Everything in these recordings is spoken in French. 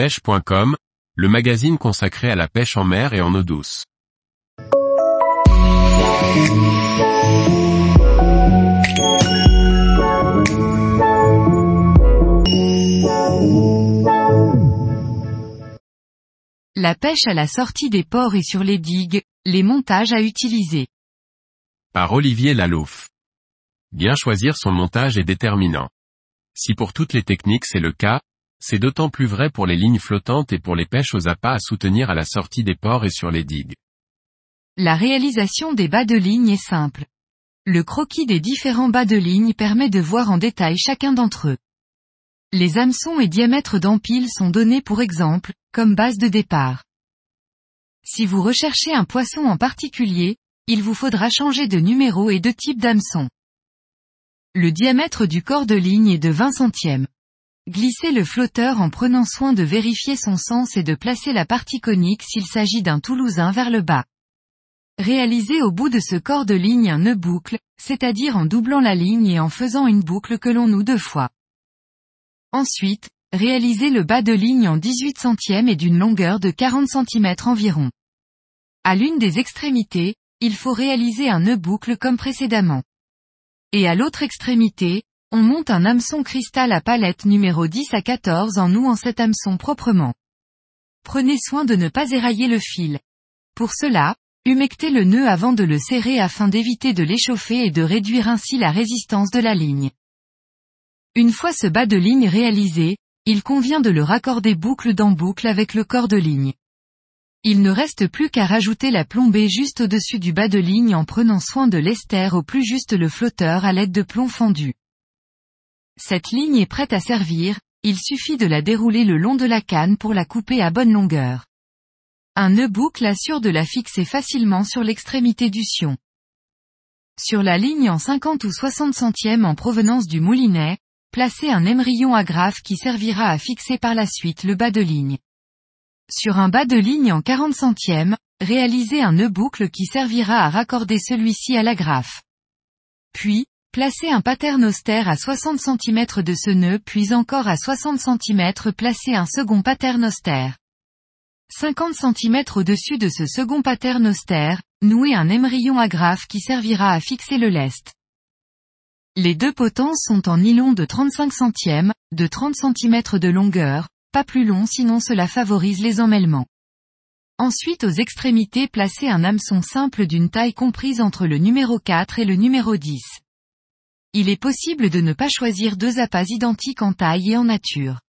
pêche.com, le magazine consacré à la pêche en mer et en eau douce. La pêche à la sortie des ports et sur les digues, les montages à utiliser. Par Olivier Lalouf. Bien choisir son montage est déterminant. Si pour toutes les techniques c'est le cas, c'est d'autant plus vrai pour les lignes flottantes et pour les pêches aux appâts à soutenir à la sortie des ports et sur les digues. La réalisation des bas de ligne est simple. Le croquis des différents bas de ligne permet de voir en détail chacun d'entre eux. Les hameçons et diamètres d'empile sont donnés pour exemple, comme base de départ. Si vous recherchez un poisson en particulier, il vous faudra changer de numéro et de type d'hameçon. Le diamètre du corps de ligne est de 20 centièmes. Glissez le flotteur en prenant soin de vérifier son sens et de placer la partie conique s'il s'agit d'un toulousain vers le bas. Réalisez au bout de ce corps de ligne un nœud boucle, c'est-à-dire en doublant la ligne et en faisant une boucle que l'on noue deux fois. Ensuite, réalisez le bas de ligne en 18 centièmes et d'une longueur de 40 cm environ. À l'une des extrémités, il faut réaliser un nœud boucle comme précédemment. Et à l'autre extrémité, on monte un hameçon cristal à palette numéro 10 à 14 en nouant cet hameçon proprement. Prenez soin de ne pas érailler le fil. Pour cela, humectez le nœud avant de le serrer afin d'éviter de l'échauffer et de réduire ainsi la résistance de la ligne. Une fois ce bas de ligne réalisé, il convient de le raccorder boucle dans boucle avec le corps de ligne. Il ne reste plus qu'à rajouter la plombée juste au-dessus du bas de ligne en prenant soin de l'ester au plus juste le flotteur à l'aide de plomb fendu. Cette ligne est prête à servir, il suffit de la dérouler le long de la canne pour la couper à bonne longueur. Un nœud boucle assure de la fixer facilement sur l'extrémité du sion. Sur la ligne en 50 ou 60 centièmes en provenance du moulinet, placez un émerillon agrafe qui servira à fixer par la suite le bas de ligne. Sur un bas de ligne en 40 centièmes, réalisez un nœud boucle qui servira à raccorder celui-ci à l'agrafe. Puis, Placez un pattern à 60 cm de ce nœud puis encore à 60 cm placez un second pattern austère. 50 cm au-dessus de ce second pattern austère, nouez un émerillon agrafe qui servira à fixer le lest. Les deux potences sont en nylon de 35 centièmes, de 30 cm de longueur, pas plus long sinon cela favorise les emmêlements. Ensuite aux extrémités placez un hameçon simple d'une taille comprise entre le numéro 4 et le numéro 10. Il est possible de ne pas choisir deux appâts identiques en taille et en nature.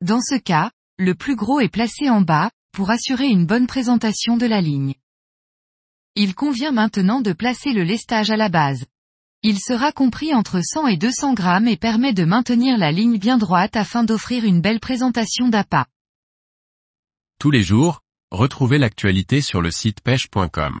Dans ce cas, le plus gros est placé en bas, pour assurer une bonne présentation de la ligne. Il convient maintenant de placer le lestage à la base. Il sera compris entre 100 et 200 grammes et permet de maintenir la ligne bien droite afin d'offrir une belle présentation d'appât. Tous les jours, retrouvez l'actualité sur le site pêche.com